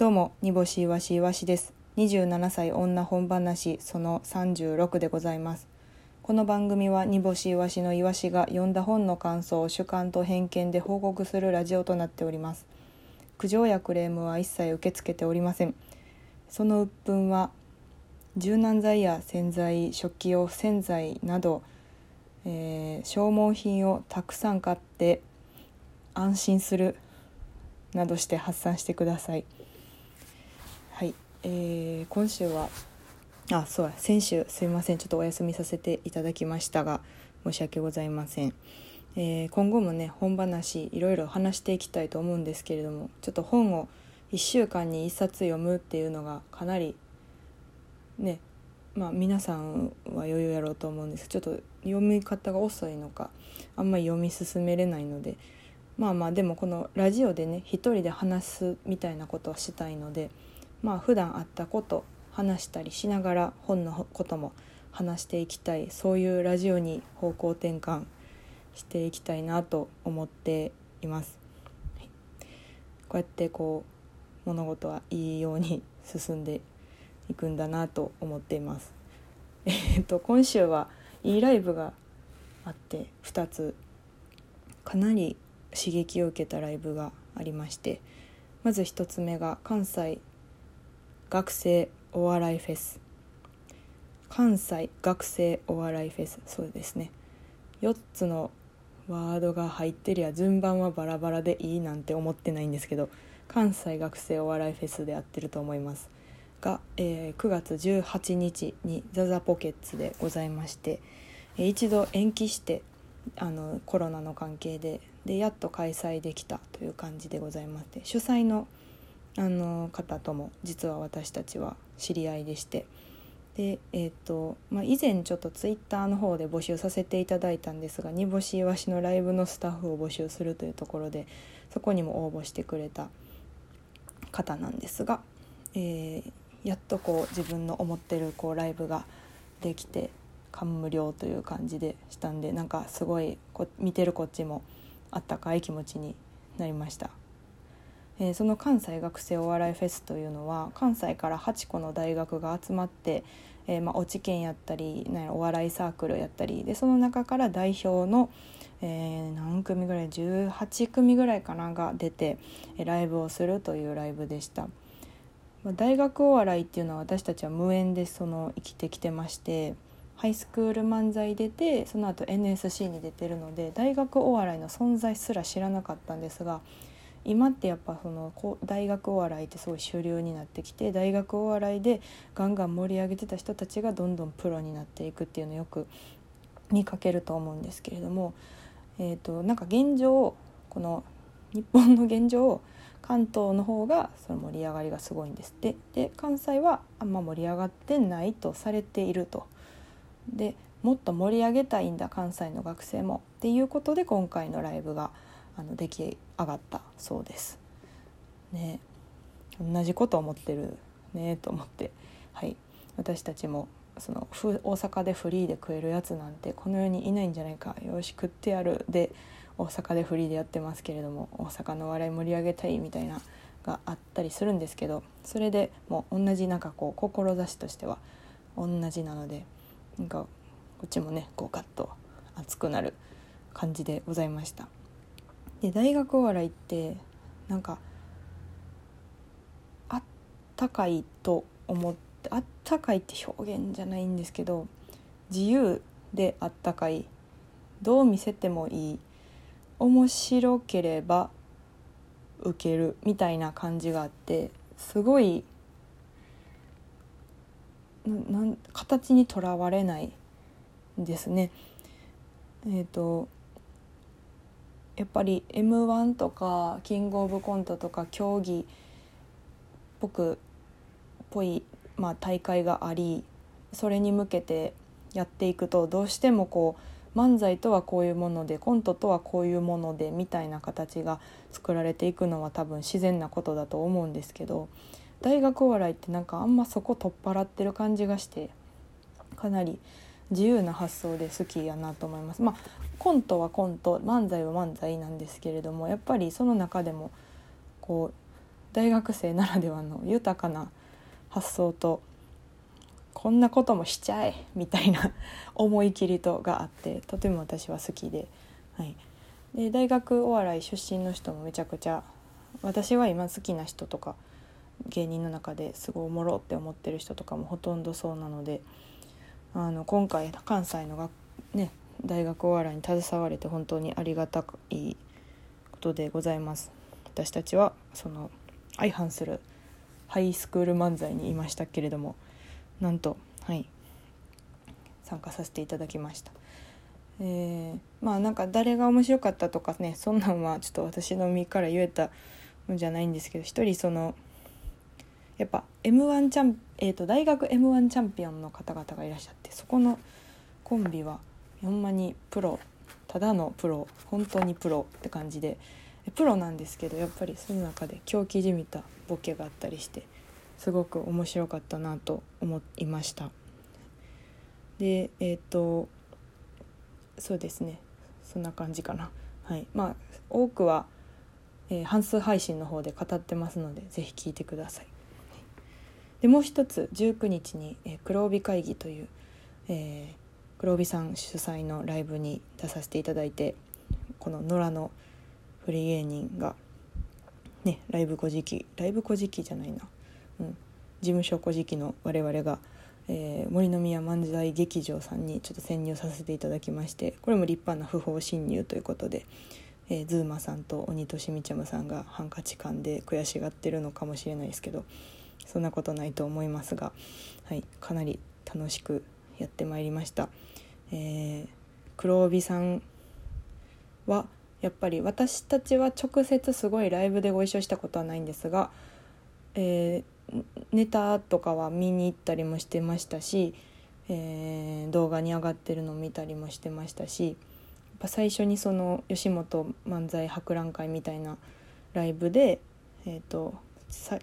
どうも煮干しいわしいわしです。27歳女本話その36でございます。この番組は煮干しいわしのいわしが読んだ本の感想を主観と偏見で報告するラジオとなっております。苦情やクレームは一切受け付けておりません。その鬱憤は柔軟剤や洗剤食器用洗剤など、えー消耗品をたくさん買って安心するなどして発散してくださいはい、えー今週はあそうや先週すいませんちょっとお休みさせていただきましたが申し訳ございません、えー今後もね本話いろいろ話していきたいと思うんですけれどもちょっと本を1週間に1冊読むっていうのがかなりねまあ皆さんは余裕やろうと思うんです。ちょっと読み方が遅いのかあんまり読み進めれないのでまあまあでもこのラジオでね一人で話すみたいなことをしたいのでまあ普段あったこと話したりしながら本のことも話していきたいそういうラジオに方向転換していきたいなと思っています。はいこうやってこう物事はいいように進んでいくんだなと思っています。えっと今週はいいライブがあって2つかなり刺激を受けたライブがありましてまず1つ目が関西学生お笑いフェス。関西学生お笑いフェス。そうですね。4つのワードが入ってりゃ順番はバラバラでいいなんて思ってないんですけど関西学生お笑いフェスでやってると思います。が、えー9月18日にザザポケッツでございましてえー一度延期してあのコロナの関係ででやっと開催できたという感じでございまして主催のあの方とも実は私たちは知り合いでしてでえっ、と、まあ、以前ちょっとツイッターの方で募集させていただいたんですが煮干しいわしのライブのスタッフを募集するというところでそこにも応募してくれた方なんですが、えーやっとこう自分の思ってるこうライブができて感無量という感じでしたんでなんかすごいこ見てるこっちもあったかい気持ちになりました、えーその関西学生お笑いフェスというのは関西から8個の大学が集まって、えーまあ、落ち研やったりなんお笑いサークルやったりでその中から代表の、えー何組ぐらい18組ぐらいかなが出てえーライブをするというライブでした。まあ大学お笑いっていうのは私たちは無縁でその生きてきてましてハイスクール漫才出てその後 NSC に出てるので大学お笑いの存在すら知らなかったんですが今ってやっぱその大学お笑いってすごい主流になってきて大学お笑いでガンガン盛り上げてた人たちがどんどんプロになっていくっていうのをよく見かけると思うんですけれども、えー、となんか現状この日本の現状関東の方がその盛り上がりがすごいんですって。で関西はあんま盛り上がってないとされていると。でもっと盛り上げたいんだ関西の学生も。っていうことで今回のライブがあの出来上がったそうです。ね同じこと思ってるねと思ってはい私たちもその大阪でフリーで食えるやつなんてこの世にいないんじゃないかよし食ってやるで大阪でフリーでやってますけれども大阪の笑い盛り上げたいみたいながあったりするんですけどそれでもう同じなんかこう志としては同じなのでなんかこっちもねこうガッと熱くなる感じでございました。で大学お笑いってなんかあったかいと思ってあったかいって表現じゃないんですけど自由であったかい。どう見せてもいい。面白ければ受ける。みたいな感じがあってすごいなん形にとらわれないですね。えっ、とやっぱり m 1とかキングオブコントとか競技っぽくぽい、まあ、大会がありそれに向けてやっていくとどうしてもこう漫才とはこういうものでコントとはこういうものでみたいな形が作られていくのは多分自然なことだと思うんですけど大学お笑いってなんかあんまそこ取っ払ってる感じがしてかなり自由な発想で好きやなと思います。まあコントはコント漫才は漫才なんですけれどもやっぱりその中でもこ大学生ならではの豊かな発想とこんなこともしちゃえみたいな思い切りとがあってとても私は好きで,、はい、で大学お笑い出身の人もめちゃくちゃ私は今好きな人とか芸人の中ですごいおもろって思ってる人とかもほとんどそうなのであの今回関西のが、ね、大学お笑いに携われて本当にありがたいことでございます。私たちはその相反するハイスクール漫才にいましたけれどもなんとはい参加させていただきました。えー、まあなんか誰が面白かったとかねそんなんはちょっと私の身から言えたのじゃないんですけど一人そのやっぱ m 1チャン、えーと、大学 m 1チャンピオンの方々がいらっしゃってそこのコンビはほんまにプロただのプロ本当にプロって感じでプロなんですけどやっぱりその中で狂気じみたボケがあったりしてすごく面白かったなと思いました。でえっ、とそうですねそんな感じかな。はいまあ、多くは、えー、半数配信の方で語ってますので是非聞いてください。でもう一つ19日に、えー、黒帯会議という、えー、黒帯さん主催のライブに出させていただいてこの野良のフリー芸人がねライブ古事記ライブ古事記じゃないな、うん、事務所古事記の我々が、えー、森の宮漫才劇場さんにちょっと潜入させていただきましてこれも立派な不法侵入ということで。えー、ズーマさんと鬼としみちゃむさんがハンカチ感で悔しがってるのかもしれないですけどそんなことないと思いますが、はい、かなり楽しくやってまいりました。えー、黒帯さんはやっぱり私たちは直接すごいライブでご一緒したことはないんですが、えー、ネタとかは見に行ったりもしてましたし、えー、動画に上がってるのを見たりもしてましたしやっぱ最初にその吉本漫才博覧会みたいなライブで、えーと、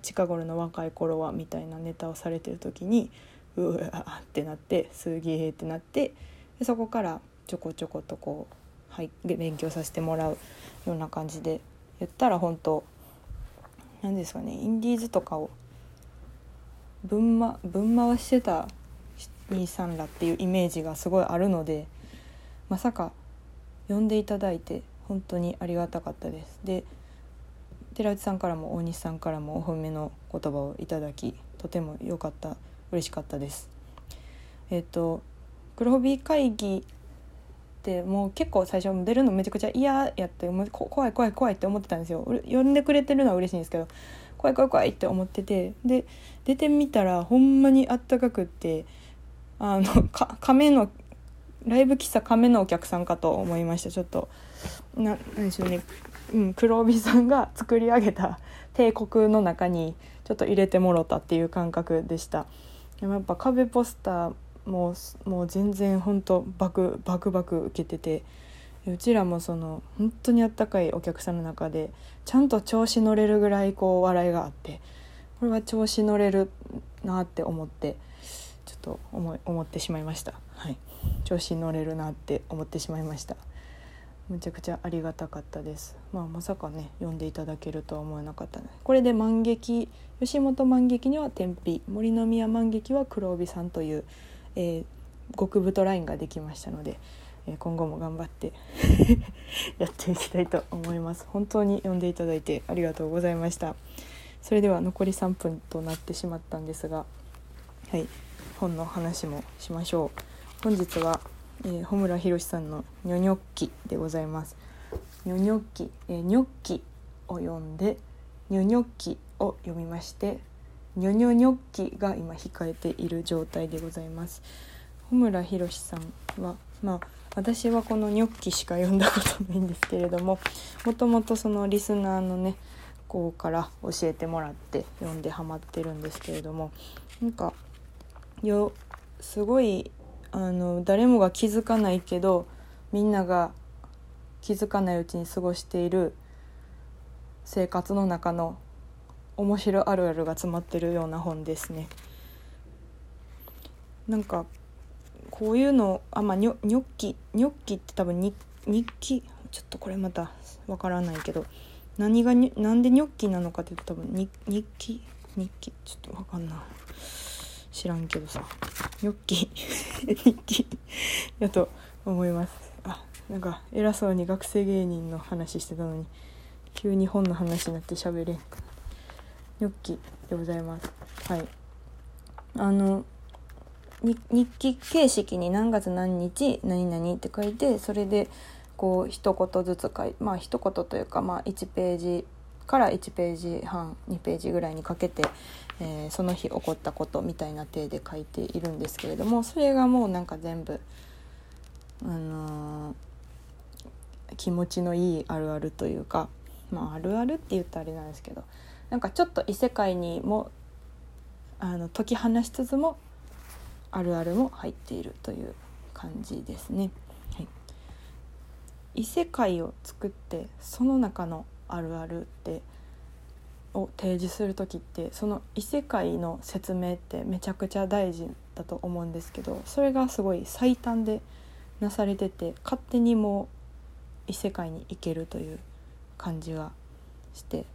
近頃の若い頃はみたいなネタをされてる時にうわーってなってすげえってなってでそこからちょこちょことこうはい、勉強させてもらうような感じで言ったら本当何ですかねインディーズとかを分,、ま、分回してた兄さんらっていうイメージがすごいあるのでまさか呼んでいただいて本当にありがたかったです。で寺内さんからも大西さんからもお褒めの言葉をいただきとても良かった嬉しかったです。えっ、ー、と黒帯会議ってもう結構最初出るのめちゃくちゃ嫌やって怖い怖い怖いって思ってたんですよ。呼んでくれてるのは嬉しいんですけど怖い怖い怖いって思っててで出てみたらほんまにあったかくってあの か亀のライブ喫茶亀のお客さんかと思いました。ちょっとななんでしょうね、うん、黒帯さんが作り上げた帝国の中にちょっと入れてもろたっていう感覚でした。でもやっぱ壁ポスターももう全然本当バクバクバク受けててうちらもその本当にあったかいお客さんの中でちゃんと調子乗れるぐらいこう笑いがあってこれは調子乗れるなって思ってちょっと思思ってしまいました。はい。調子乗れるなって思ってしまいました。むちゃくちゃありがたかったです。まあまさかね読んでいただけるとは思わなかったねこれで万劇吉本万劇には天日森の宮万劇は黒帯さんというえー、極太ラインができましたので、えー、今後も頑張って やっていきたいと思います。本当に読んでいただいてありがとうございました。それでは残り3分となってしまったんですがはい本の話もしましょう。本日は、えー、穂村弘さんの「ニョニョッキ」でございます。ニョニョッキ、えー、ニョッキを読んでニョニョッキを読みましてニョニョニョッキが今控えている状態でございます。穂村博さんはまあ私はこのニョッキしか読んだことないんですけれどももともとそのリスナーのね子から教えてもらって読んでハマってるんですけれどもなんかよすごいあの誰もが気づかないけどみんなが気づかないうちに過ごしている生活の中の面白あるあるが詰まってるような本ですね。なんかこういうのあまあニョニョッキニョッキって多分日日記？ちょっとこれまたわからないけど何がになんでニョッキなのかって言うと多分に日記？日記？ちょっとわかんない。知らんけどさ。ニョッキ日記 やと思います。あなんか偉そうに学生芸人の話してたのに急に本の話になって喋れん。かニョッキでございます。はい。あの日記形式に何月何日何々って書いてそれでこう一言ずつ書いまあ一言というかまあ1ページから1ページ半2ページぐらいにかけて、えー、その日起こったことみたいな体で書いているんですけれどもそれがもうなんか全部あのー、気持ちのいいあるあるというかまああるあるって言ったらあれなんですけどなんかちょっと異世界にもあの解き放しつつもあるあるも入っているという感じですね。はい、異世界を作ってその中のあるあるってを提示する時ってその異世界の説明ってめちゃくちゃ大事だと思うんですけどそれがすごい最短でなされてて勝手にもう異世界に行けるという感じがして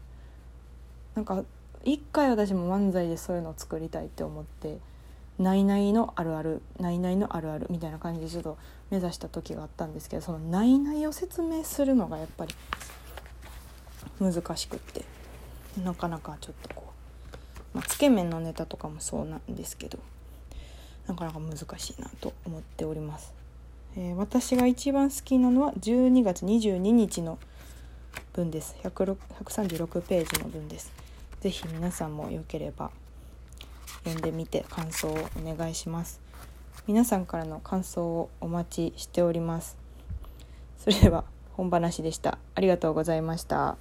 なんか一回私も漫才でそういうのを作りたいって思って「ないないのあるあるないないのあるある」みたいな感じでちょっと目指した時があったんですけどその「ないない」を説明するのがやっぱり難しくって。なかなかちょっとこう、まあ、つけ麺のネタとかもそうなんですけどなかなか難しいなと思っております。えー、私が一番好きなのは12月22日の文です。136ページの文です。是非皆さんもよければ読んでみて感想をお願いします。皆さんからの感想をお待ちしております。それでは本話でした。ありがとうございました。